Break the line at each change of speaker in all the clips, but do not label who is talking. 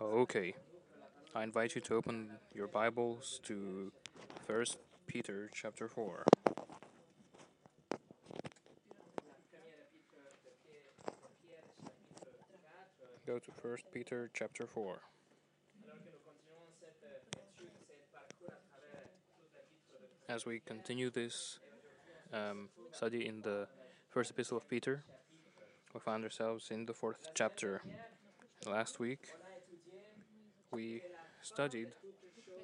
Okay. I invite you to open your Bibles to First Peter chapter 4. Go to First Peter chapter 4. As we continue this um, study in the first epistle of Peter, we find ourselves in the fourth chapter. Last week, we studied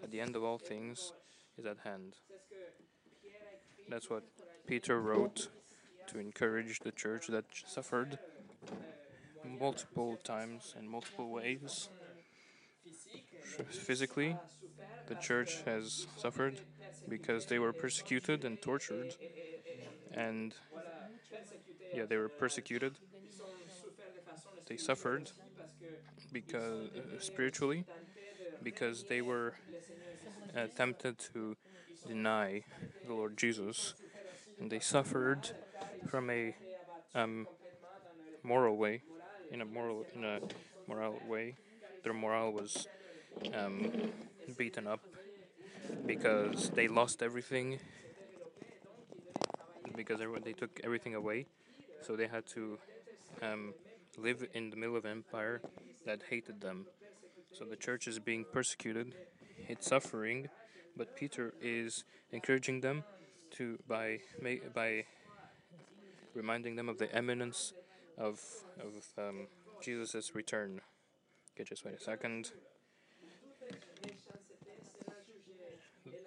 at the end of all things is at hand. That's what Peter wrote to encourage the church that suffered multiple times in multiple ways. Physically, the church has suffered because they were persecuted and tortured, and yeah, they were persecuted. They suffered because uh, spiritually because they were uh, tempted to deny the Lord Jesus, and they suffered from a um, moral way, in a moral in a moral way. Their morale was um, beaten up because they lost everything because they took everything away, so they had to um, live in the middle of an empire that hated them. So the church is being persecuted, it's suffering, but Peter is encouraging them to by by reminding them of the eminence of of um, Jesus' return. Okay, just wait a second.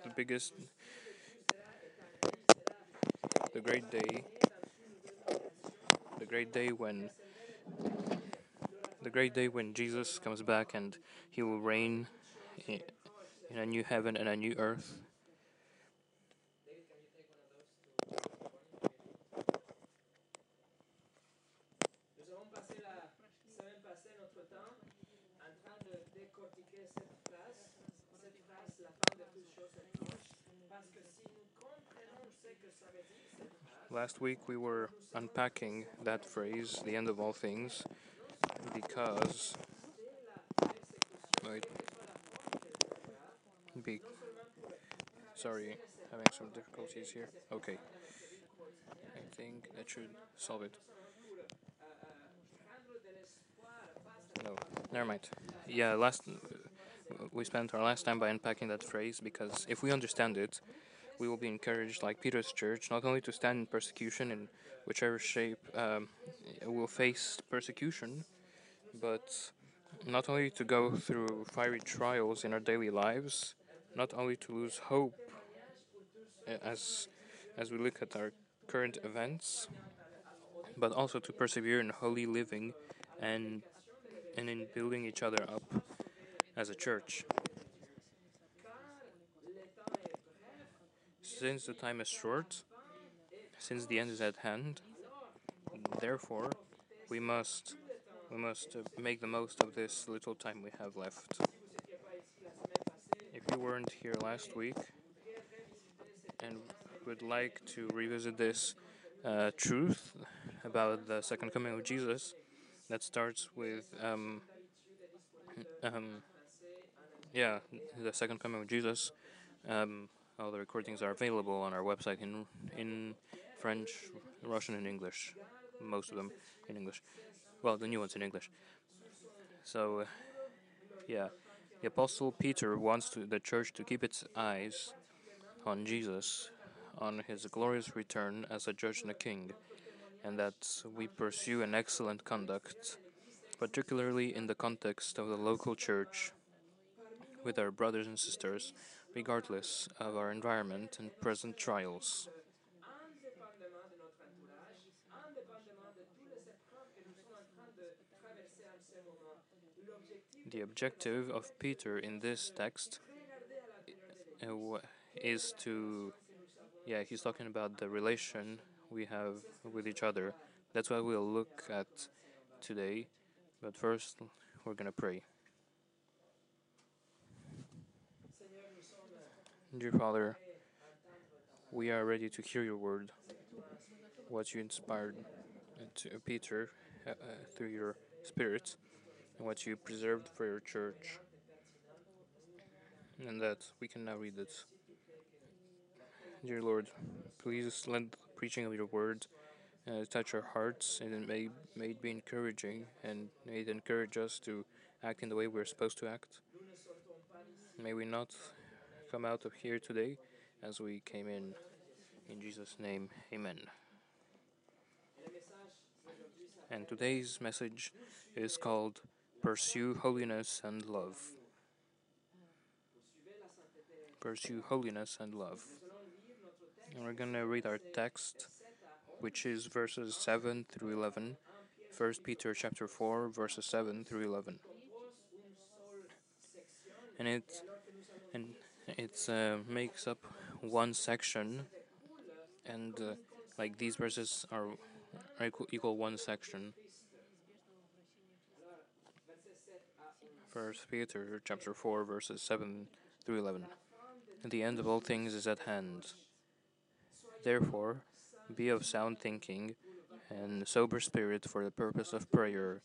The biggest, the great day, the great day when the great day when Jesus comes back and he will reign in a new heaven and a new earth. Last week we were unpacking that phrase, the end of all things, because be sorry, having some difficulties here. Okay, I think that should solve it. No, never mind. Yeah, last we spent our last time by unpacking that phrase because if we understand it, we will be encouraged, like Peter's church, not only to stand in persecution in whichever shape um, will face persecution, but not only to go through fiery trials in our daily lives, not only to lose hope as as we look at our current events, but also to persevere in holy living and and in building each other up as a church. Since the time is short, since the end is at hand, therefore we must we must make the most of this little time we have left. If you weren't here last week and would like to revisit this uh, truth about the second coming of Jesus, that starts with um, um, yeah, the second coming of Jesus. Um, all the recordings are available on our website in in French, Russian, and English. Most of them in English. Well, the new ones in English. So, uh, yeah, the Apostle Peter wants to, the church to keep its eyes on Jesus, on his glorious return as a judge and a king, and that we pursue an excellent conduct, particularly in the context of the local church, with our brothers and sisters, regardless of our environment and present trials. The objective of Peter in this text uh, is to, yeah, he's talking about the relation we have with each other. That's what we'll look at today. But first, we're going to pray. Dear Father, we are ready to hear your word, what you inspired to Peter uh, uh, through your Spirit and what you preserved for your church, and that we can now read it. Dear Lord, please let the preaching of your word uh, touch our hearts, and it may, may it be encouraging, and may it encourage us to act in the way we're supposed to act. May we not come out of here today as we came in. In Jesus' name, amen. And today's message is called Pursue Holiness and Love. Pursue Holiness and Love. And we're going to read our text, which is verses 7 through 11. 1 Peter chapter 4, verses 7 through 11. And it, and it uh, makes up one section, and uh, like these verses are equal, equal one section. First Peter chapter 4 verses 7 through 11. And the end of all things is at hand. Therefore, be of sound thinking and sober spirit for the purpose of prayer.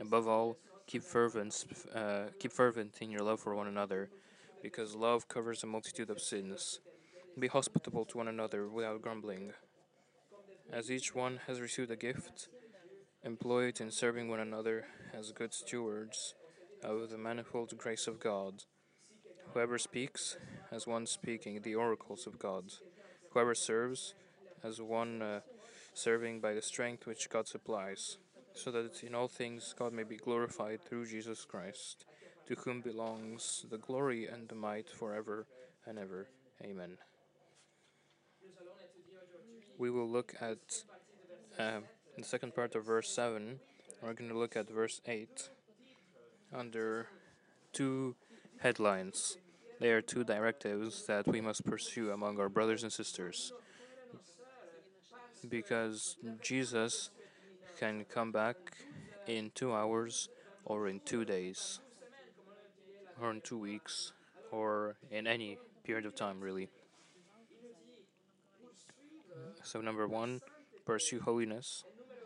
Above all, keep fervent, uh, keep fervent in your love for one another, because love covers a multitude of sins. Be hospitable to one another without grumbling. As each one has received a gift, employ it in serving one another as good stewards of the manifold grace of God. Whoever speaks, as one speaking the oracles of God. Whoever serves, as one uh, serving by the strength which God supplies, so that in all things God may be glorified through Jesus Christ, to whom belongs the glory and the might forever and ever. Amen. We will look at uh, the second part of verse 7. We're going to look at verse 8 under two headlines. They are two directives that we must pursue among our brothers and sisters. Because Jesus can come back in two hours or in two days or in two weeks or in any period of time, really. So, number one, pursue holiness,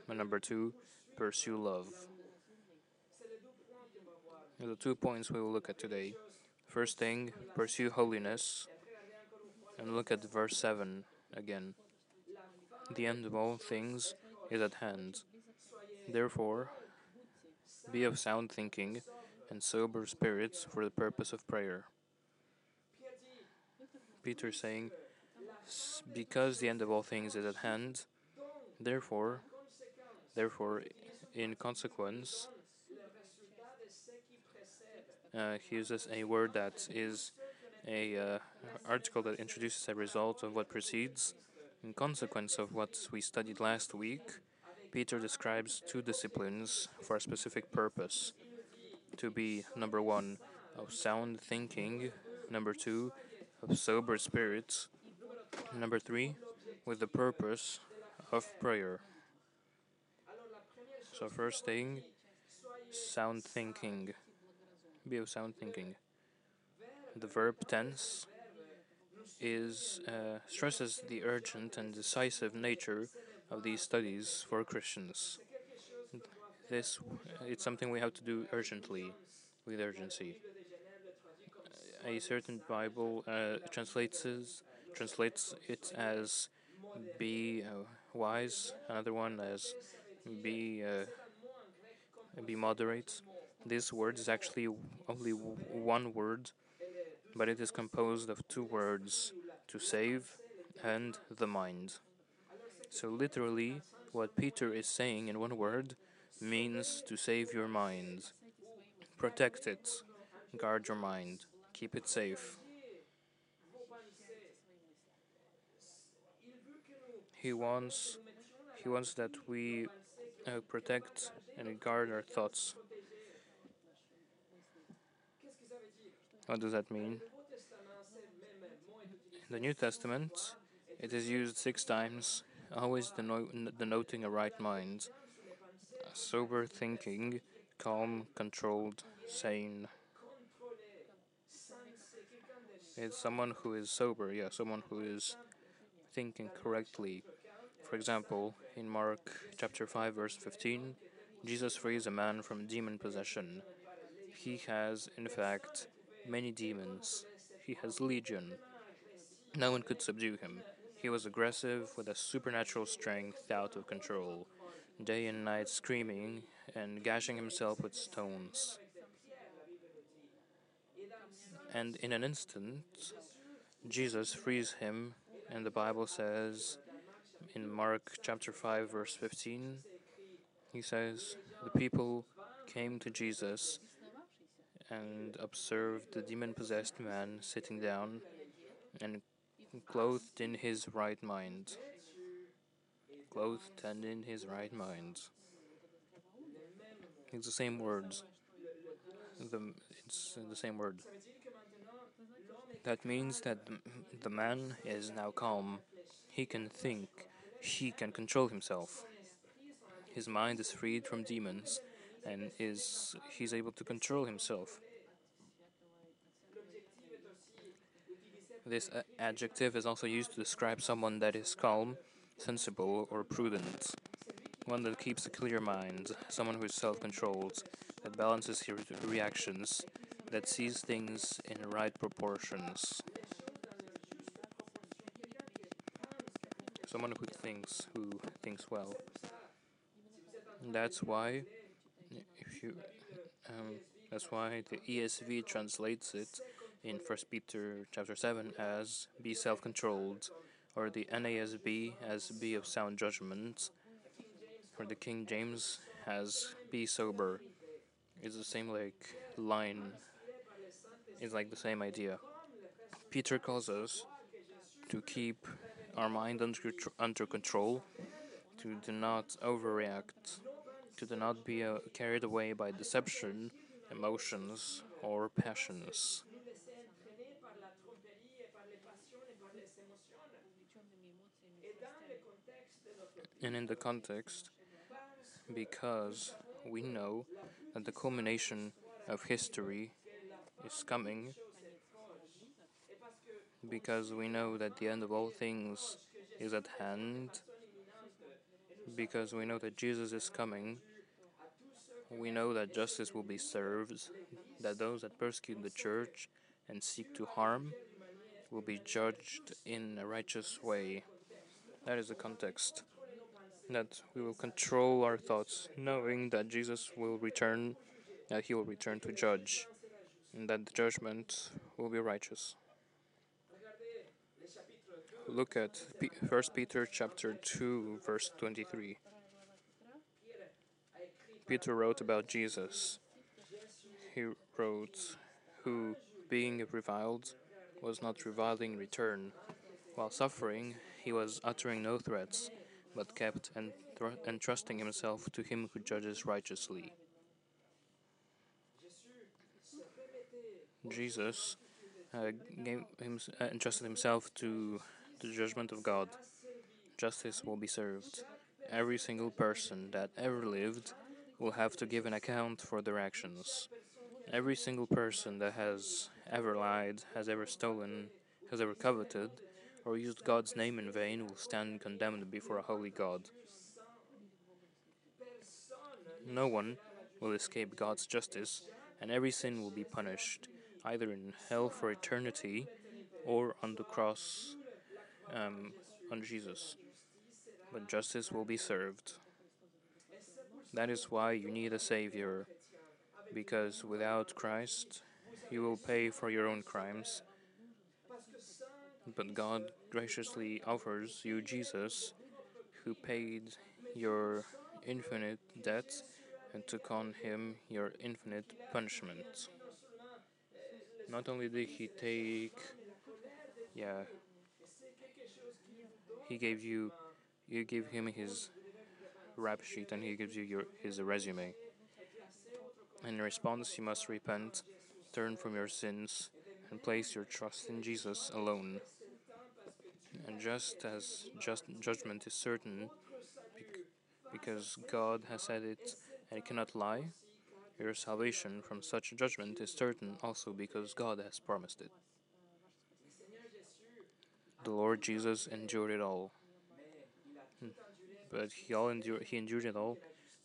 and number two, pursue love. The two points we will look at today. First thing, pursue holiness, and look at verse 7 again. The end of all things is at hand. Therefore, be of sound thinking and sober spirits for the purpose of prayer. Peter saying, because the end of all things is at hand, therefore, therefore, in consequence, uh, he uses a word that is a uh, article that introduces a result of what precedes. In consequence of what we studied last week, Peter describes two disciplines for a specific purpose to be number one, of sound thinking, number two, of sober spirits, number three, with the purpose of prayer. So, first thing, sound thinking. Be of sound thinking. The verb tense is uh, stresses the urgent and decisive nature of these studies for Christians. This it's something we have to do urgently, with urgency. A certain Bible uh, translates translates it as "be uh, wise." Another one as "be uh, be moderate." This word is actually only one word, but it is composed of two words: to save and the mind. So literally, what Peter is saying in one word means to save your mind, protect it, guard your mind, keep it safe. He wants, he wants that we uh, protect and guard our thoughts. What does that mean? In the New Testament, it is used six times, always denoting a right mind sober thinking, calm, controlled, sane. It's someone who is sober, yeah, someone who is thinking correctly. For example, in Mark chapter 5, verse 15, Jesus frees a man from demon possession. He has, in fact, many demons. He has legion. No one could subdue him. He was aggressive with a supernatural strength out of control, day and night screaming and gashing himself with stones. And in an instant, Jesus frees him, and the Bible says in Mark chapter 5, verse 15, he says, The people came to Jesus and observed the demon possessed man sitting down and clothed in his right mind. Clothed and in his right mind. It's the same words. The, it's the same word. That means that the, the man is now calm. He can think. He can control himself. His mind is freed from demons and is he's able to control himself. This adjective is also used to describe someone that is calm, sensible, or prudent. One that keeps a clear mind, someone who is self controlled, that balances his reactions, that sees things in right proportions. Someone who thinks, who thinks well. That's why, if you, um, that's why the ESV translates it in First Peter chapter seven as "be self-controlled," or the NASB as "be of sound judgment," or the King James as "be sober." It's the same like line. It's like the same idea. Peter calls us to keep our mind under under control, to do not overreact, to do not be uh, carried away by deception, emotions, or passions. And in the context because we know that the culmination of history is coming because we know that the end of all things is at hand because we know that Jesus is coming we know that justice will be served that those that persecute the church and seek to harm will be judged in a righteous way. That is the context that we will control our thoughts, knowing that Jesus will return, that he will return to judge, and that the judgment will be righteous. Look at First Peter chapter 2 verse 23. Peter wrote about Jesus. He wrote, who, being reviled, was not reviling in return. While suffering, he was uttering no threats but kept entrusting himself to him who judges righteously. Jesus uh, gave him, uh, entrusted himself to the judgment of God. Justice will be served. Every single person that ever lived will have to give an account for their actions. Every single person that has ever lied, has ever stolen, has ever coveted, or used God's name in vain will stand condemned before a holy God. No one will escape God's justice, and every sin will be punished, either in hell for eternity or on the cross um, on Jesus. But justice will be served. That is why you need a Savior, because without Christ, you will pay for your own crimes but God graciously offers you Jesus, who paid your infinite debt and took on him your infinite punishment. Not only did he take, yeah, he gave you, you give him his rap sheet and he gives you your, his resume. In response, you must repent, turn from your sins, and place your trust in Jesus alone. Just as just judgment is certain, because God has said it and it cannot lie, your salvation from such judgment is certain also because God has promised it. The Lord Jesus endured it all. But he all endured he endured it all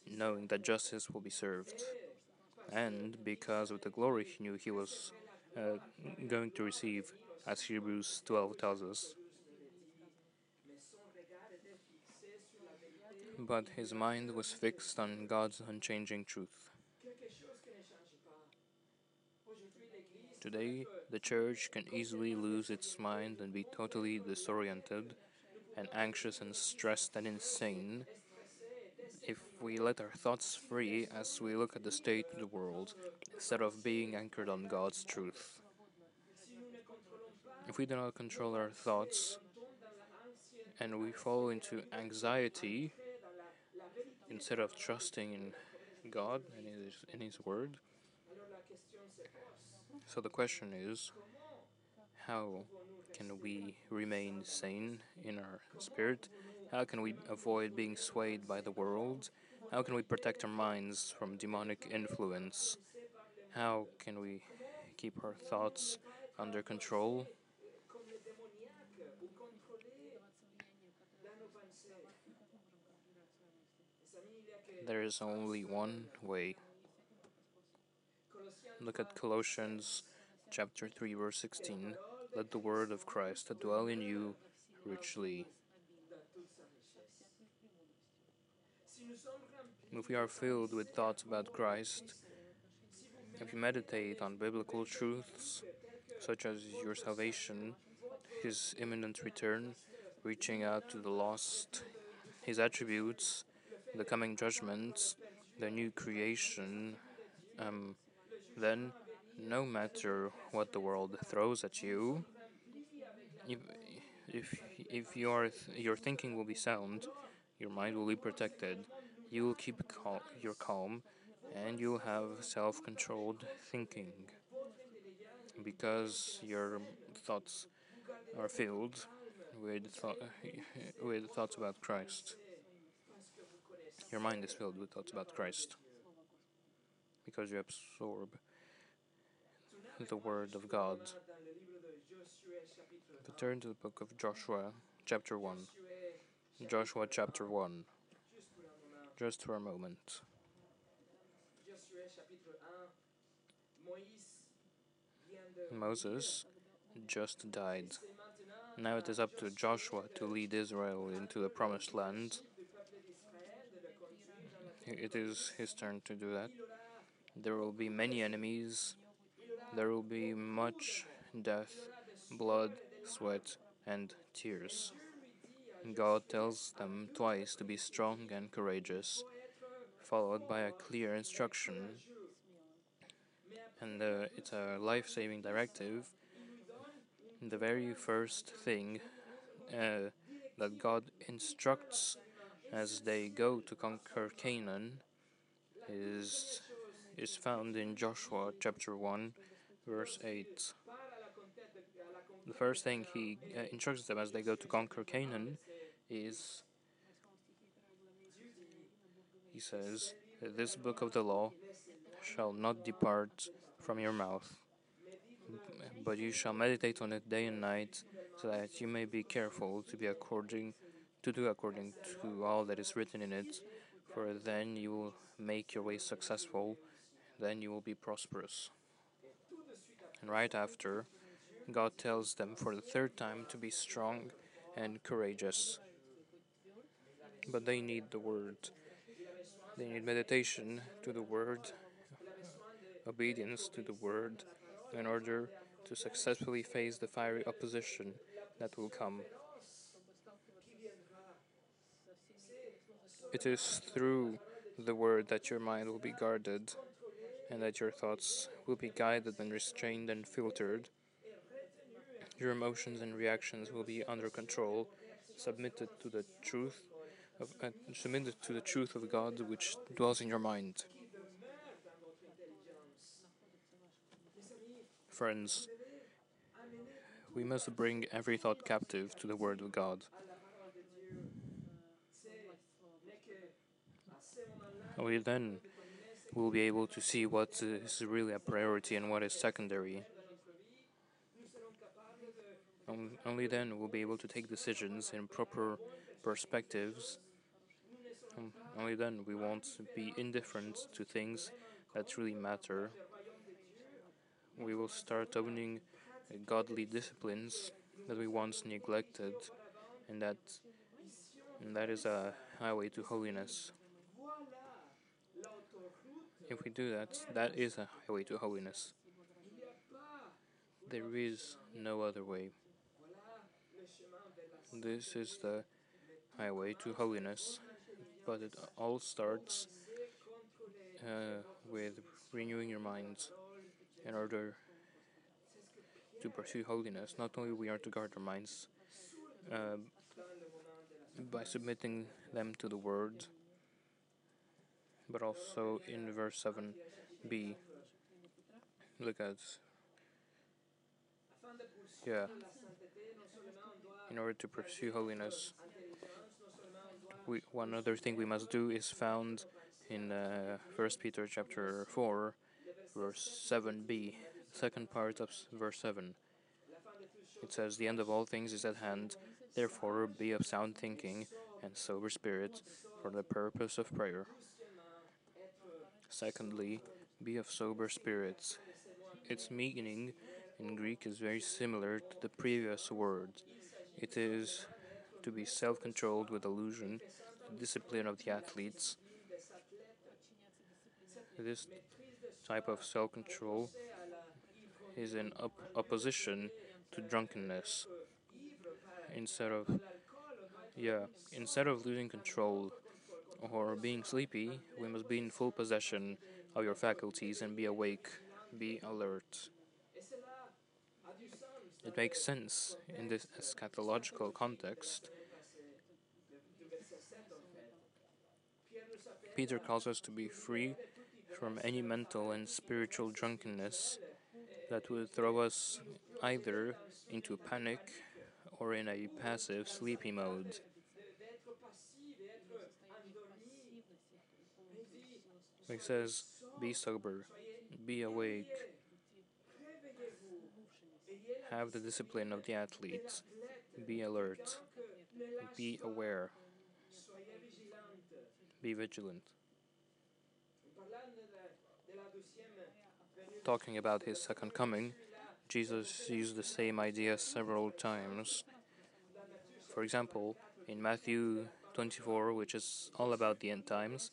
knowing that justice will be served, and because of the glory he knew he was uh, going to receive, as Hebrews 12 tells us. But his mind was fixed on God's unchanging truth. Today, the church can easily lose its mind and be totally disoriented and anxious and stressed and insane if we let our thoughts free as we look at the state of the world instead of being anchored on God's truth. If we do not control our thoughts and we fall into anxiety instead of trusting in God and His, in His Word, so the question is how can we remain sane in our spirit? How can we avoid being swayed by the world? How can we protect our minds from demonic influence? How can we keep our thoughts under control? There is only one way. Look at Colossians chapter 3 verse 16. Let the word of Christ dwell in you richly. If we are filled with thoughts about Christ, if you meditate on biblical truths such as your salvation, his imminent return, reaching out to the lost, his attributes, the coming judgments, the new creation, um, then no matter what the world throws at you, if if, if your your thinking will be sound, your mind will be protected. You will keep cal- your calm, and you will have self-controlled thinking because your thoughts are filled with thought, with thoughts about Christ. Your mind is filled with thoughts about Christ because you absorb the Word of God. But turn to the book of Joshua, chapter 1. Joshua, chapter 1. Just for a moment. Moses just died. Now it is up to Joshua to lead Israel into the promised land. It is his turn to do that. There will be many enemies. There will be much death, blood, sweat, and tears. God tells them twice to be strong and courageous, followed by a clear instruction. And uh, it's a life saving directive. The very first thing uh, that God instructs as they go to conquer Canaan is, is found in Joshua chapter 1, verse 8. The first thing he uh, instructs them as they go to conquer Canaan is he says, This book of the law shall not depart from your mouth, but you shall meditate on it day and night, so that you may be careful to be according to do according to all that is written in it, for then you will make your way successful, then you will be prosperous. And right after, God tells them for the third time to be strong and courageous. But they need the Word. They need meditation to the Word, obedience to the Word, in order to successfully face the fiery opposition that will come. It is through the Word that your mind will be guarded and that your thoughts will be guided and restrained and filtered. Your emotions and reactions will be under control, submitted to the truth of, uh, submitted to the truth of God which dwells in your mind. Friends, we must bring every thought captive to the Word of God. Only then we'll be able to see what is really a priority and what is secondary. Only then we'll be able to take decisions in proper perspectives Um, only then we won't be indifferent to things that really matter. We will start owning godly disciplines that we once neglected, and that and that is a highway to holiness. If we do that, that is a highway to holiness. There is no other way. This is the highway to holiness, but it all starts uh, with renewing your minds in order to pursue holiness. Not only we are to guard our minds uh, by submitting them to the Word, but also in verse 7b, look at yeah. In order to pursue holiness, we, one other thing we must do is found in uh, First Peter chapter four, verse seven b, second part of verse seven. It says, "The end of all things is at hand. Therefore, be of sound thinking and sober spirit for the purpose of prayer." Secondly, be of sober spirits. Its meaning in Greek is very similar to the previous word. It is to be self controlled with allusion to discipline of the athletes. This type of self control is in op- opposition to drunkenness. Instead of yeah, instead of losing control or being sleepy, we must be in full possession of your faculties and be awake, be alert. It makes sense in this eschatological context. Peter calls us to be free from any mental and spiritual drunkenness that would throw us either into panic or in a passive, sleepy mode. He says, Be sober, be awake, have the discipline of the athletes, be alert, be aware, be vigilant. Talking about his second coming, Jesus used the same idea several times. For example, in Matthew 24, which is all about the end times,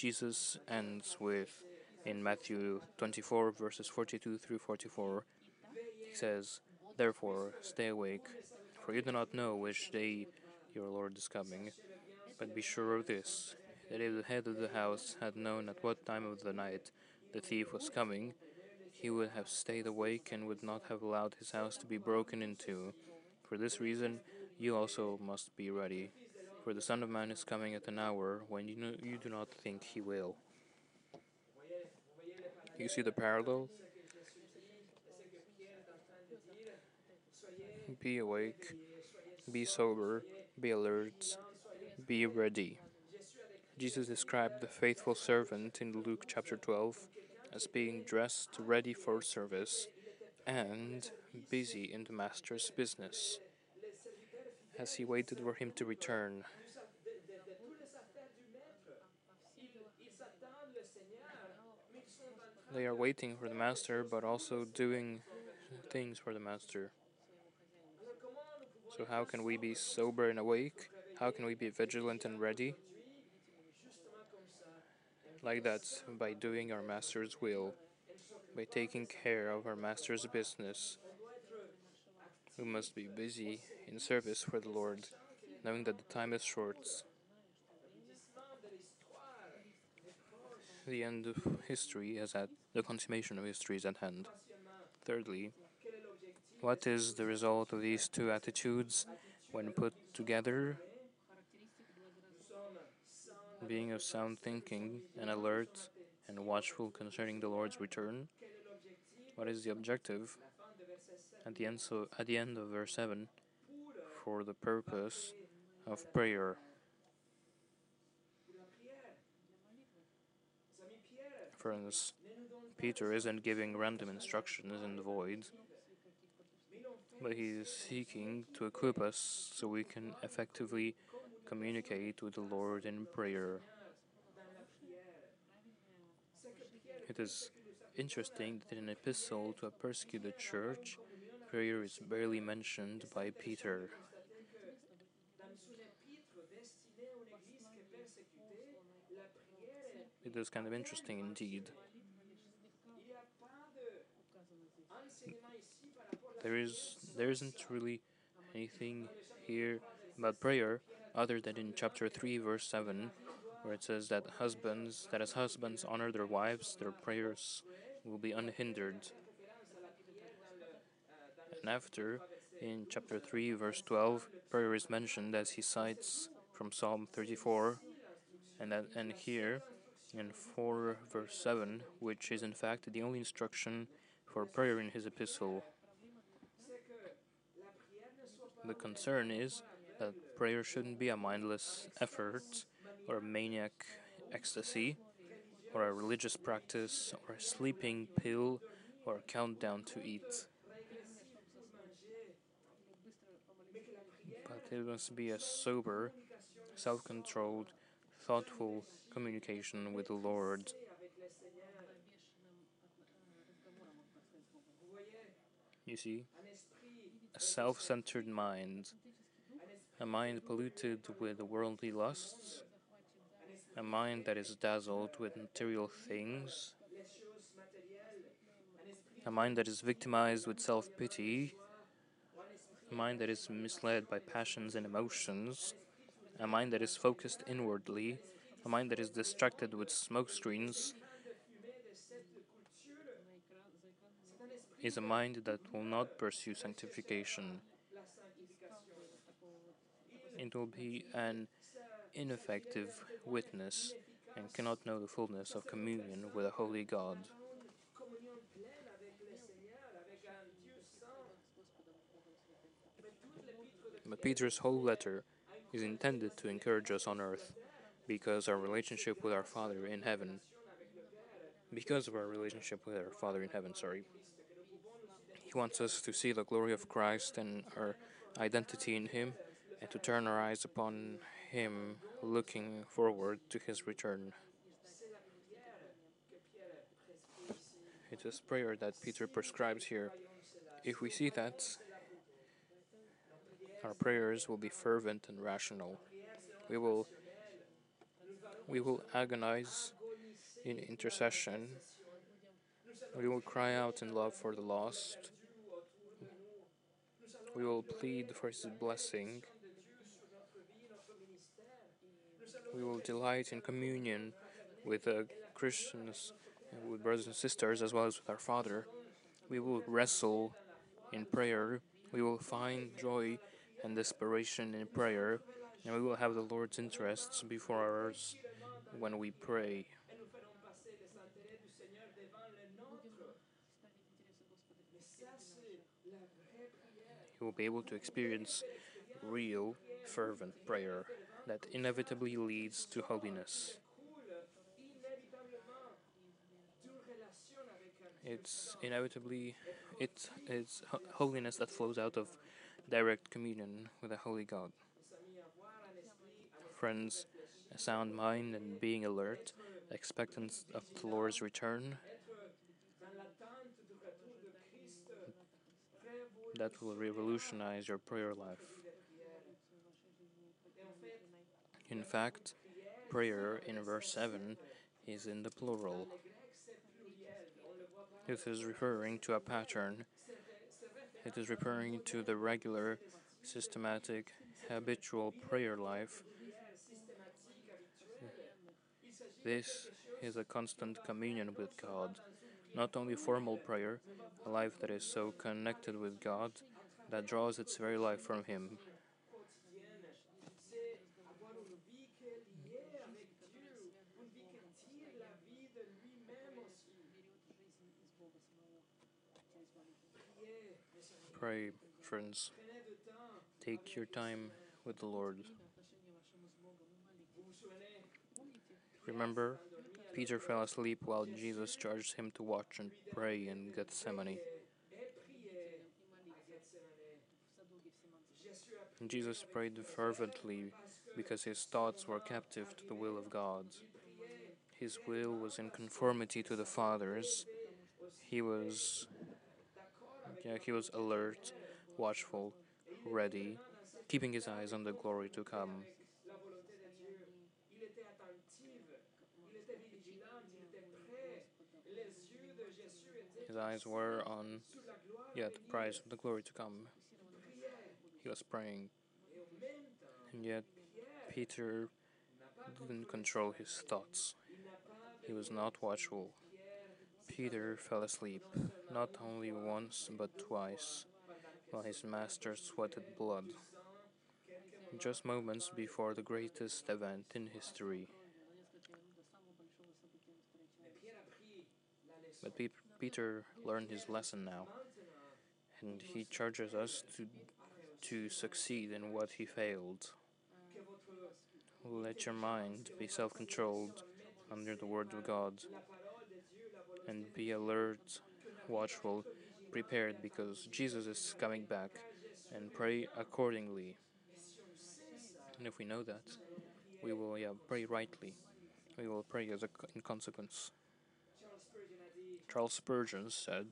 Jesus ends with, in Matthew 24, verses 42 through 44, he says, Therefore, stay awake, for you do not know which day your Lord is coming. But be sure of this that if the head of the house had known at what time of the night the thief was coming, he would have stayed awake and would not have allowed his house to be broken into. For this reason, you also must be ready, for the Son of Man is coming at an hour when you, know, you do not think he will. You see the parallel? Be awake, be sober, be alert, be ready. Jesus described the faithful servant in Luke chapter 12 as being dressed ready for service and busy in the master's business as he waited for him to return. They are waiting for the master, but also doing things for the master. So, how can we be sober and awake? How can we be vigilant and ready? Like that, by doing our master's will, by taking care of our master's business. We must be busy in service for the Lord, knowing that the time is short. The end of history is at the consummation of history is at hand. Thirdly, what is the result of these two attitudes when put together? Being of sound thinking and alert and watchful concerning the Lord's return. What is the objective? At the end, so at the end of verse seven, for the purpose of prayer. Friends, Peter isn't giving random instructions in the void but he is seeking to equip us so we can effectively communicate with the Lord in prayer. It is interesting that in an epistle to a persecuted church, prayer is barely mentioned by Peter. It is kind of interesting indeed. There is there isn't really anything here about prayer other than in chapter 3 verse 7 where it says that husbands that as husbands honor their wives their prayers will be unhindered and after in chapter 3 verse 12 prayer is mentioned as he cites from psalm 34 and that and here in 4 verse 7 which is in fact the only instruction for prayer in his epistle the concern is that prayer shouldn't be a mindless effort or a maniac ecstasy or a religious practice or a sleeping pill or a countdown to eat. But it must be a sober, self controlled, thoughtful communication with the Lord. You see, a self centered mind, a mind polluted with worldly lusts, a mind that is dazzled with material things, a mind that is victimized with self pity, a mind that is misled by passions and emotions, a mind that is focused inwardly, a mind that is distracted with smoke screens is a mind that will not pursue sanctification. It will be an ineffective witness and cannot know the fullness of communion with a holy God. Peter's whole letter is intended to encourage us on earth because our relationship with our Father in heaven because of our relationship with our Father in heaven, sorry, he wants us to see the glory of Christ and our identity in Him, and to turn our eyes upon Him, looking forward to His return. It is prayer that Peter prescribes here. If we see that, our prayers will be fervent and rational. We will we will agonize in intercession. We will cry out in love for the lost. We will plead for His blessing. We will delight in communion with uh, the Christians, with brothers and sisters, as well as with our Father. We will wrestle in prayer. We will find joy and desperation in prayer. And we will have the Lord's interests before ours when we pray. You will be able to experience real, fervent prayer that inevitably leads to holiness. It's inevitably it's, it is holiness that flows out of direct communion with the holy God. Friends, a sound mind and being alert, expectant of the Lord's return, that will revolutionize your prayer life. In fact, prayer in verse 7 is in the plural. This is referring to a pattern. It is referring to the regular, systematic, habitual prayer life. This is a constant communion with God not only formal prayer, a life that is so connected with God that draws its very life from Him. Pray, friends. Take your time with the Lord. Remember, Peter fell asleep while Jesus charged him to watch and pray in Gethsemane. Jesus prayed fervently because his thoughts were captive to the will of God. His will was in conformity to the Father's. He was yeah, he was alert, watchful, ready, keeping his eyes on the glory to come. His eyes were on yeah, the prize of the glory to come. He was praying. And yet Peter didn't control his thoughts. He was not watchful. Peter fell asleep, not only once but twice, while his master sweated blood, just moments before the greatest event in history. But Pe- Peter learned his lesson now, and he charges us to, to succeed in what he failed. Let your mind be self controlled under the Word of God and be alert, watchful, prepared because Jesus is coming back and pray accordingly. And if we know that, we will yeah, pray rightly. We will pray as a, in consequence. Charles Spurgeon said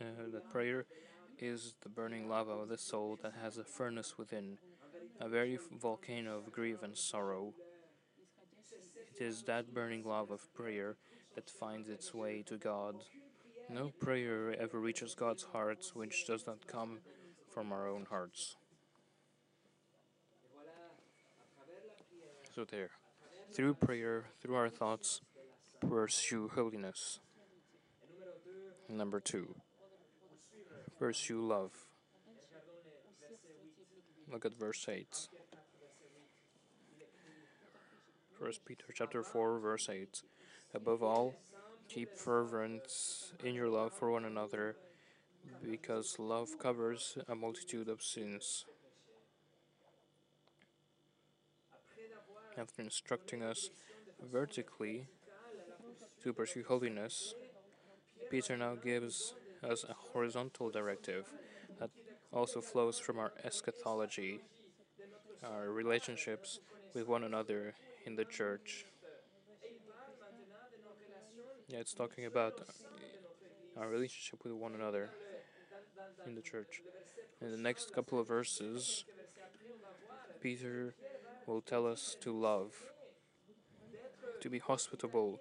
uh, that prayer is the burning lava of the soul that has a furnace within, a very volcano of grief and sorrow. It is that burning love of prayer that finds its way to God. No prayer ever reaches God's heart which does not come from our own hearts. So, there. Through prayer, through our thoughts, pursue holiness. Number two, pursue love. Look at verse 8. First Peter chapter 4 verse 8. Above all, keep fervent in your love for one another, because love covers a multitude of sins. After instructing us vertically to pursue holiness, Peter now gives us a horizontal directive that also flows from our eschatology, our relationships with one another in the church. Yeah, it's talking about our relationship with one another in the church. In the next couple of verses, Peter will tell us to love, to be hospitable,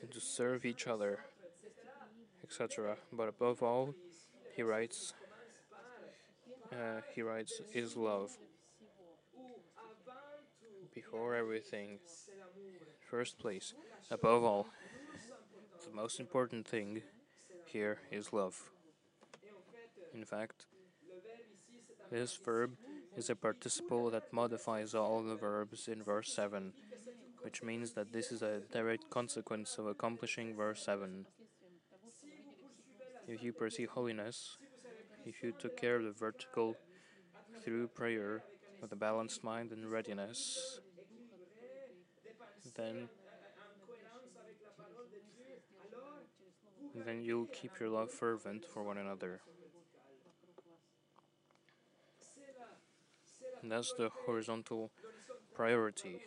and to serve each other, etc. But above all, he writes, uh, he writes, is love. Before everything, first place, above all, the most important thing here is love. In fact, this verb is a participle that modifies all the verbs in verse 7, which means that this is a direct consequence of accomplishing verse 7. If you pursue holiness, if you took care of the vertical through prayer with a balanced mind and readiness, then then you'll keep your love fervent for one another. That's the horizontal priority.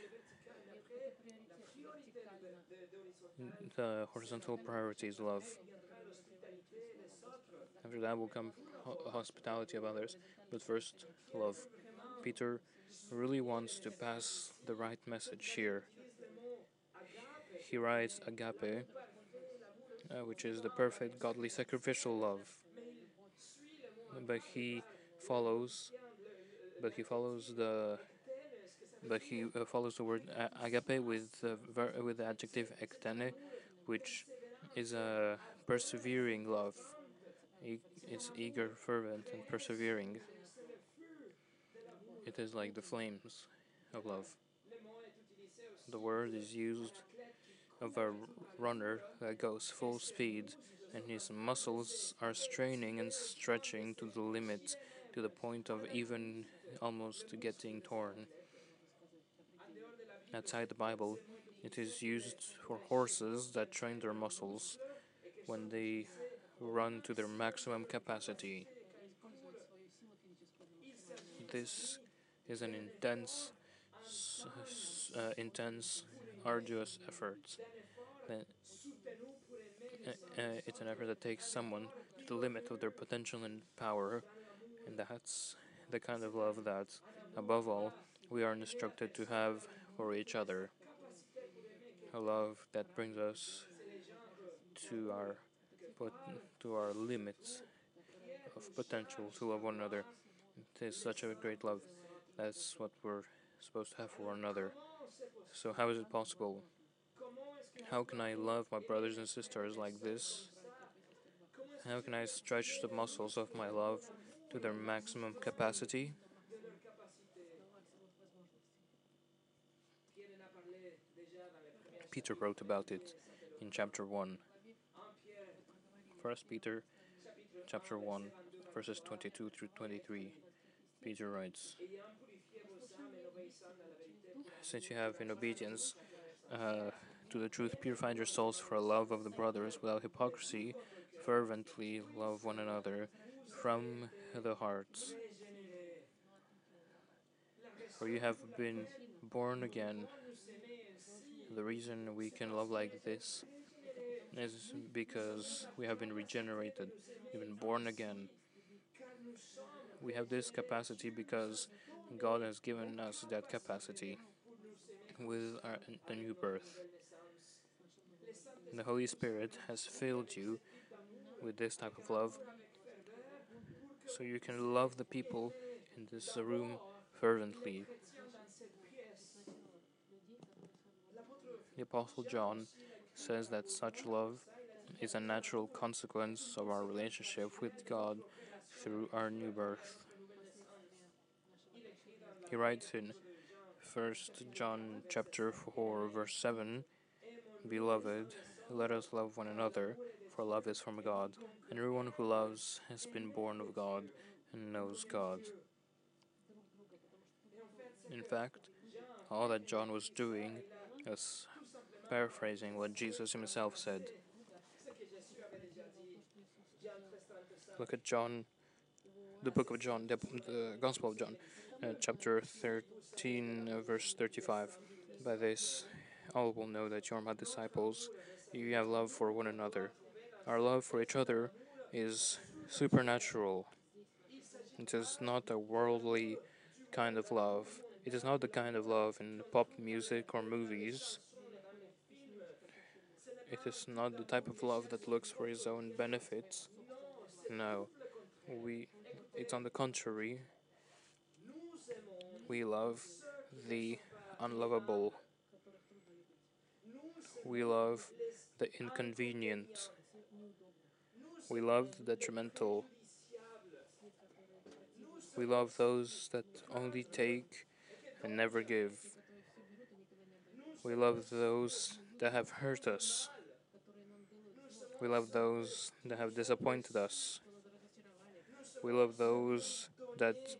The horizontal priority is love. After that will come hospitality of others, but first, love. Peter really wants to pass the right message here. He writes agape, uh, which is the perfect godly sacrificial love. But he follows, but he follows the, but he uh, follows the word agape with uh, with the adjective ektene, which is a persevering love. It's eager, fervent, and persevering. It is like the flames of love. The word is used of a runner that goes full speed and his muscles are straining and stretching to the limit to the point of even almost getting torn. Outside the Bible, it is used for horses that train their muscles when they run to their maximum capacity. this is an intense, uh, intense, arduous effort. Uh, uh, it's an effort that takes someone to the limit of their potential and power, and that's the kind of love that, above all, we are instructed to have for each other. A love that brings us to our to our limits of potential to love one another. It is such a great love. That's what we're supposed to have for one another. So, how is it possible? How can I love my brothers and sisters like this? How can I stretch the muscles of my love to their maximum capacity? Peter wrote about it in chapter 1. First Peter chapter 1 verses 22 through 23. Peter writes Since you have in obedience uh, to the truth purified your souls for love of the brothers without hypocrisy, fervently love one another from the hearts. For you have been born again. The reason we can love like this is because we have been regenerated, we've been born again. We have this capacity because God has given us that capacity with our, the new birth. The Holy Spirit has filled you with this type of love so you can love the people in this room fervently. The Apostle John says that such love is a natural consequence of our relationship with God through our new birth. He writes in 1 John chapter 4 verse 7, Beloved, let us love one another, for love is from God, and everyone who loves has been born of God and knows God. In fact, all that John was doing was paraphrasing what Jesus himself said. Look at John, the book of John, the, the Gospel of John, uh, chapter 13, uh, verse 35. By this, all will know that you are my disciples. You have love for one another. Our love for each other is supernatural. It is not a worldly kind of love. It is not the kind of love in pop music or movies. It is not the type of love that looks for his own benefits. No, we. It's on the contrary. We love the unlovable. We love the inconvenient. We love the detrimental. We love those that only take and never give. We love those that have hurt us. We love those that have disappointed us. We love those that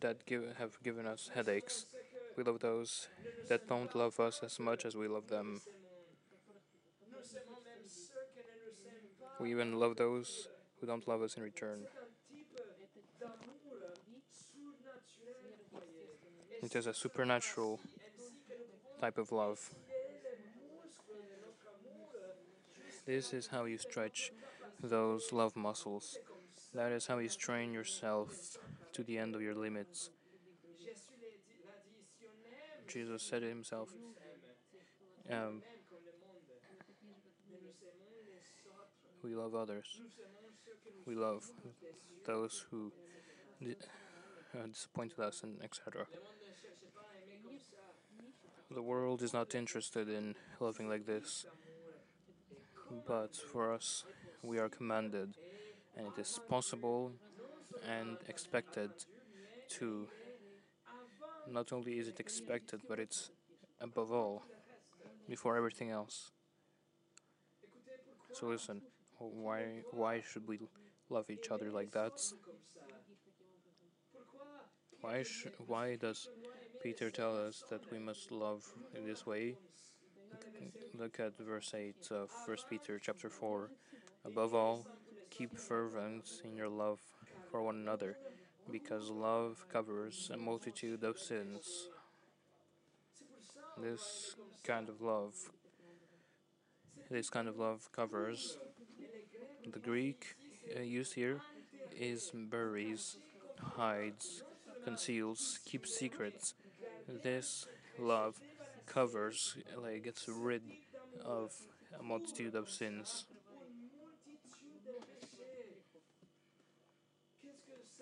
that give, have given us headaches. We love those that don't love us as much as we love them. We even love those who don't love us in return. It is a supernatural type of love. This is how you stretch those love muscles. That is how you strain yourself to the end of your limits. Jesus said it himself. Um, we love others. We love those who uh, disappointed us, and etc. The world is not interested in loving like this, but for us, we are commanded, and it is possible and expected to. Not only is it expected, but it's above all, before everything else. So listen, why why should we love each other like that? Why sh- why does Peter tell us that we must love in this way? Look at verse 8 of 1 Peter chapter 4. Above all, keep fervent in your love for one another, because love covers a multitude of sins. This kind of love, this kind of love covers. The Greek uh, used here is buries, hides, conceals, keeps secrets. This love covers, like gets rid of a multitude of sins.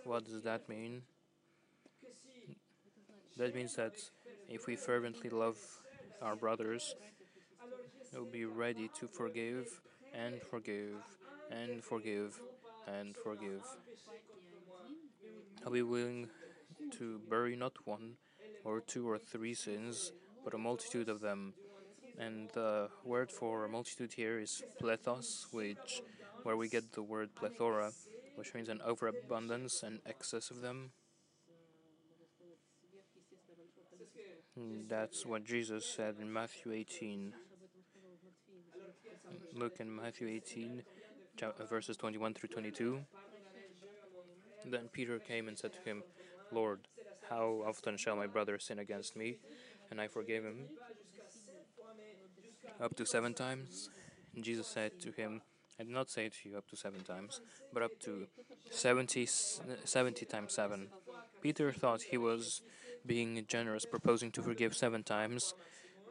What does that mean? That means that if we fervently love our brothers, we'll be ready to forgive and forgive and forgive and forgive. I'll be willing to bury not one or two or three sins, but a multitude of them. And the word for a multitude here is plethos, which where we get the word plethora, which means an overabundance and excess of them. Hmm, that's what Jesus said in Matthew 18. Look in Matthew 18, uh, verses 21 through 22. Then Peter came and said to him, Lord, how often shall my brother sin against me, and I forgive him? Up to seven times? And Jesus said to him, I did not say to you up to seven times, but up to 70, 70 times seven. Peter thought he was being generous, proposing to forgive seven times,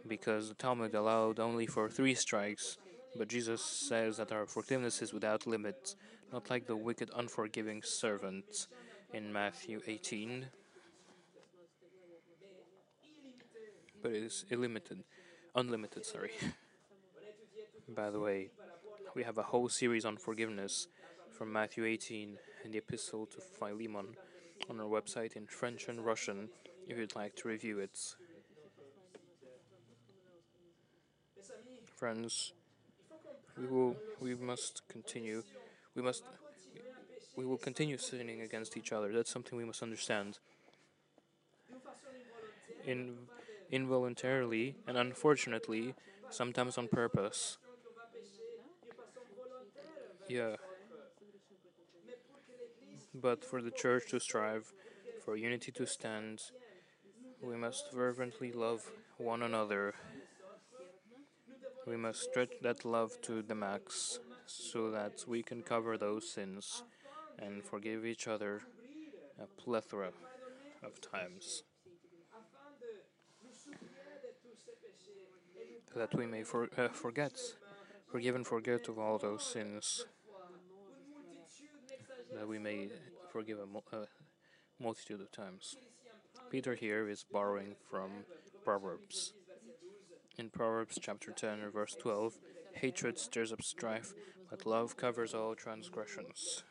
because the Talmud allowed only for three strikes. But Jesus says that our forgiveness is without limit, not like the wicked, unforgiving servant in Matthew 18, but it is illimited, unlimited, sorry. By the way, we have a whole series on forgiveness from Matthew 18 and the Epistle to Philemon on our website in French and Russian if you'd like to review it. Friends, we will we must continue we must we will continue sinning against each other. That's something we must understand. In involuntarily and unfortunately, sometimes on purpose. Yeah. But for the church to strive, for unity to stand, we must fervently love one another. We must stretch that love to the max so that we can cover those sins and forgive each other a plethora of times. That we may for, uh, forget, forgive and forget of all those sins. That we may forgive a, a uh, multitude of times. Peter here is borrowing from Proverbs. In Proverbs chapter 10, verse 12, hatred stirs up strife, but love covers all transgressions.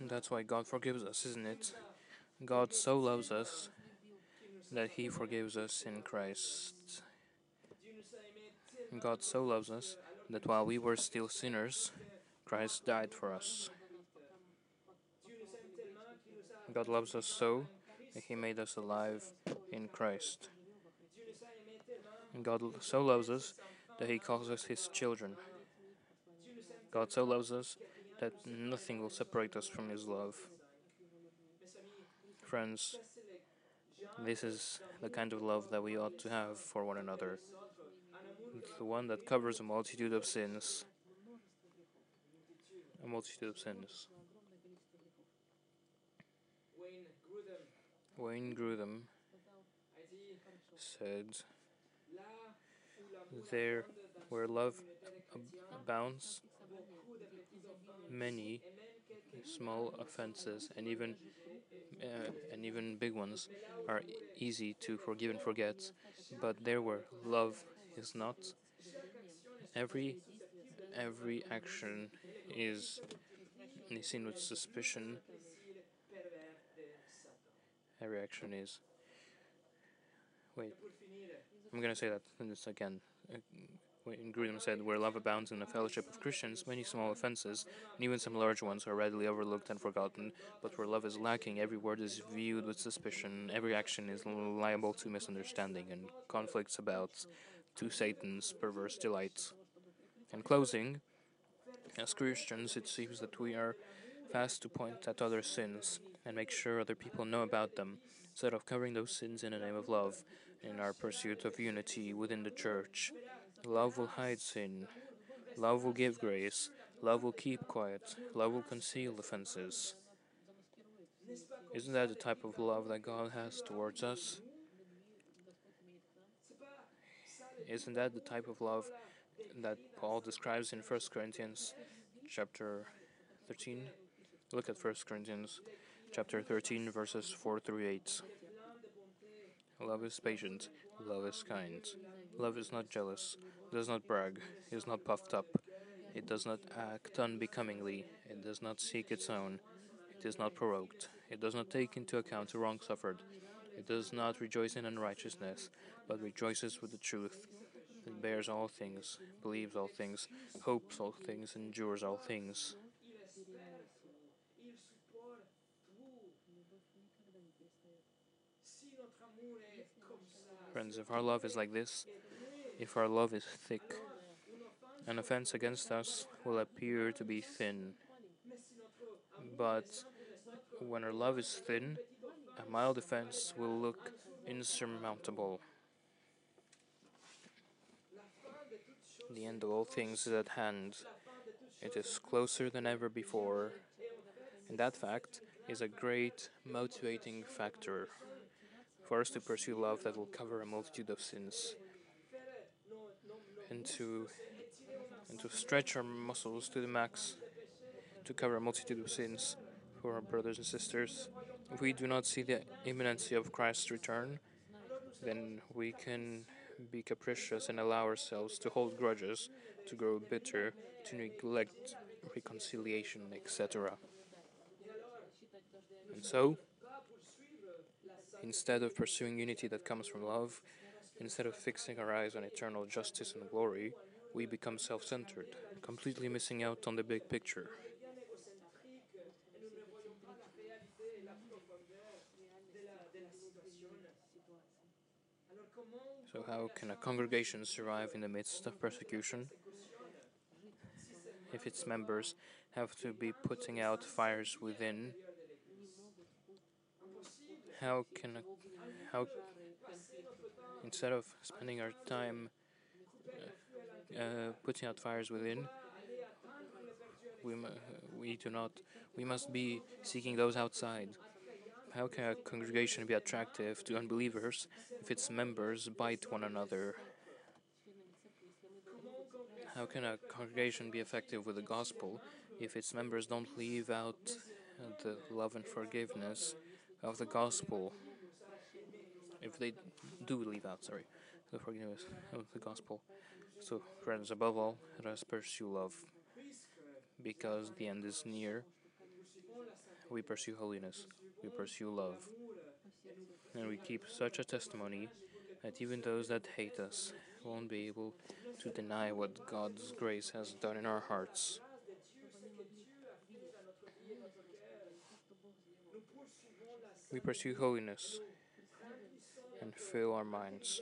That's why God forgives us, isn't it? God so loves us that He forgives us in Christ. God so loves us that while we were still sinners, Christ died for us. God loves us so that He made us alive in Christ. God so loves us that He calls us His children. God so loves us that nothing will separate us from His love. Friends, this is the kind of love that we ought to have for one another. The one that covers a multitude of sins. A multitude of sins. Wayne Grudem said, There where love abounds, many small offenses and even uh, and even big ones are easy to forgive and forget, but there where love is not, every every action is seen with suspicion every action is. Wait, I'm gonna say that this again. Uh, Wayne Grudem said, Where love abounds in the fellowship of Christians, many small offenses, and even some large ones, are readily overlooked and forgotten. But where love is lacking, every word is viewed with suspicion, every action is liable to misunderstanding, and conflicts about to Satan's perverse delights. In closing, As Christians, it seems that we are fast to point at other sins and make sure other people know about them, instead of covering those sins in the name of love in our pursuit of unity within the church. Love will hide sin, love will give grace, love will keep quiet, love will conceal offenses. Isn't that the type of love that God has towards us? Isn't that the type of love that Paul describes in 1 Corinthians chapter 13? Look at 1 Corinthians chapter 13 verses 4 through 8. Love is patient, love is kind. Love is not jealous, does not brag, is not puffed up. It does not act unbecomingly, it does not seek its own, it is not provoked, it does not take into account the wrong suffered. It does not rejoice in unrighteousness, but rejoices with the truth. It bears all things, believes all things, hopes all things, endures all things. Friends, if our love is like this, if our love is thick, an offense against us will appear to be thin. But when our love is thin, a mild offense will look insurmountable. The end of all things is at hand. It is closer than ever before. And that fact is a great motivating factor for us to pursue love that will cover a multitude of sins and to and to stretch our muscles to the max to cover a multitude of sins for our brothers and sisters. If we do not see the imminency of Christ's return, then we can be capricious and allow ourselves to hold grudges, to grow bitter, to neglect reconciliation, etc. And so, instead of pursuing unity that comes from love, instead of fixing our eyes on eternal justice and glory, we become self centered, completely missing out on the big picture. So, how can a congregation survive in the midst of persecution? If its members have to be putting out fires within, how can a, how instead of spending our time uh, uh, putting out fires within, we we do not we must be seeking those outside. How can a congregation be attractive to unbelievers if its members bite one another? How can a congregation be effective with the gospel if its members don't leave out the love and forgiveness of the gospel? If they do leave out, sorry, the forgiveness of the gospel. So, friends, above all, let us pursue love because the end is near. We pursue holiness we pursue love. And we keep such a testimony that even those that hate us won't be able to deny what God's grace has done in our hearts. We pursue holiness and fill our minds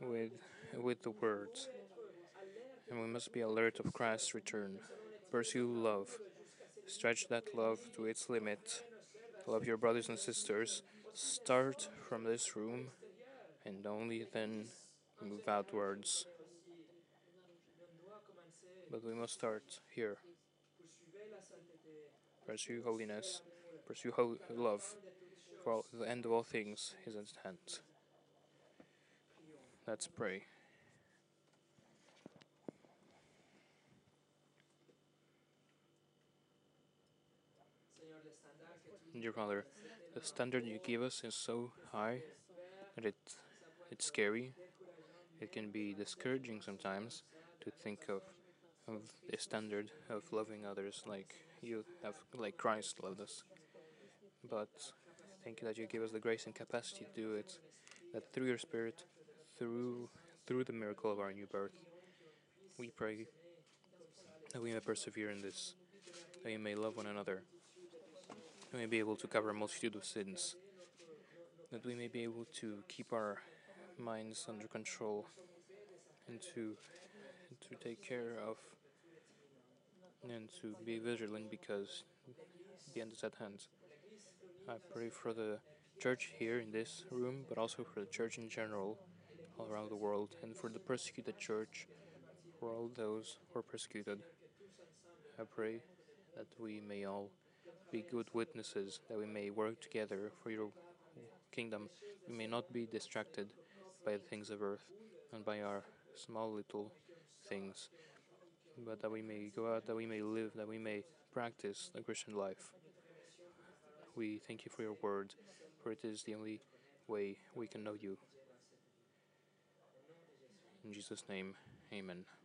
with, with the words. And we must be alert of Christ's return. Pursue love. Stretch that love to its limit Love your brothers and sisters. Start from this room and only then move outwards. But we must start here. Pursue holiness, pursue ho- love, for all, the end of all things is at hand. Let's pray. Dear Father, the standard you give us is so high that it, it's scary. It can be discouraging sometimes to think of of the standard of loving others like you have, like Christ loved us. But thank you that you give us the grace and capacity to do it. That through your Spirit, through through the miracle of our new birth, we pray that we may persevere in this, that we may love one another we may be able to cover a multitude of sins, that we may be able to keep our minds under control and to to take care of and to be vigilant because the end is at hand. I pray for the church here in this room, but also for the church in general all around the world, and for the persecuted church, for all those who are persecuted. I pray that we may all be good witnesses, that we may work together for your kingdom. We may not be distracted by the things of earth and by our small little things, but that we may go out, that we may live, that we may practice the Christian life. We thank you for your word, for it is the only way we can know you. In Jesus' name, amen.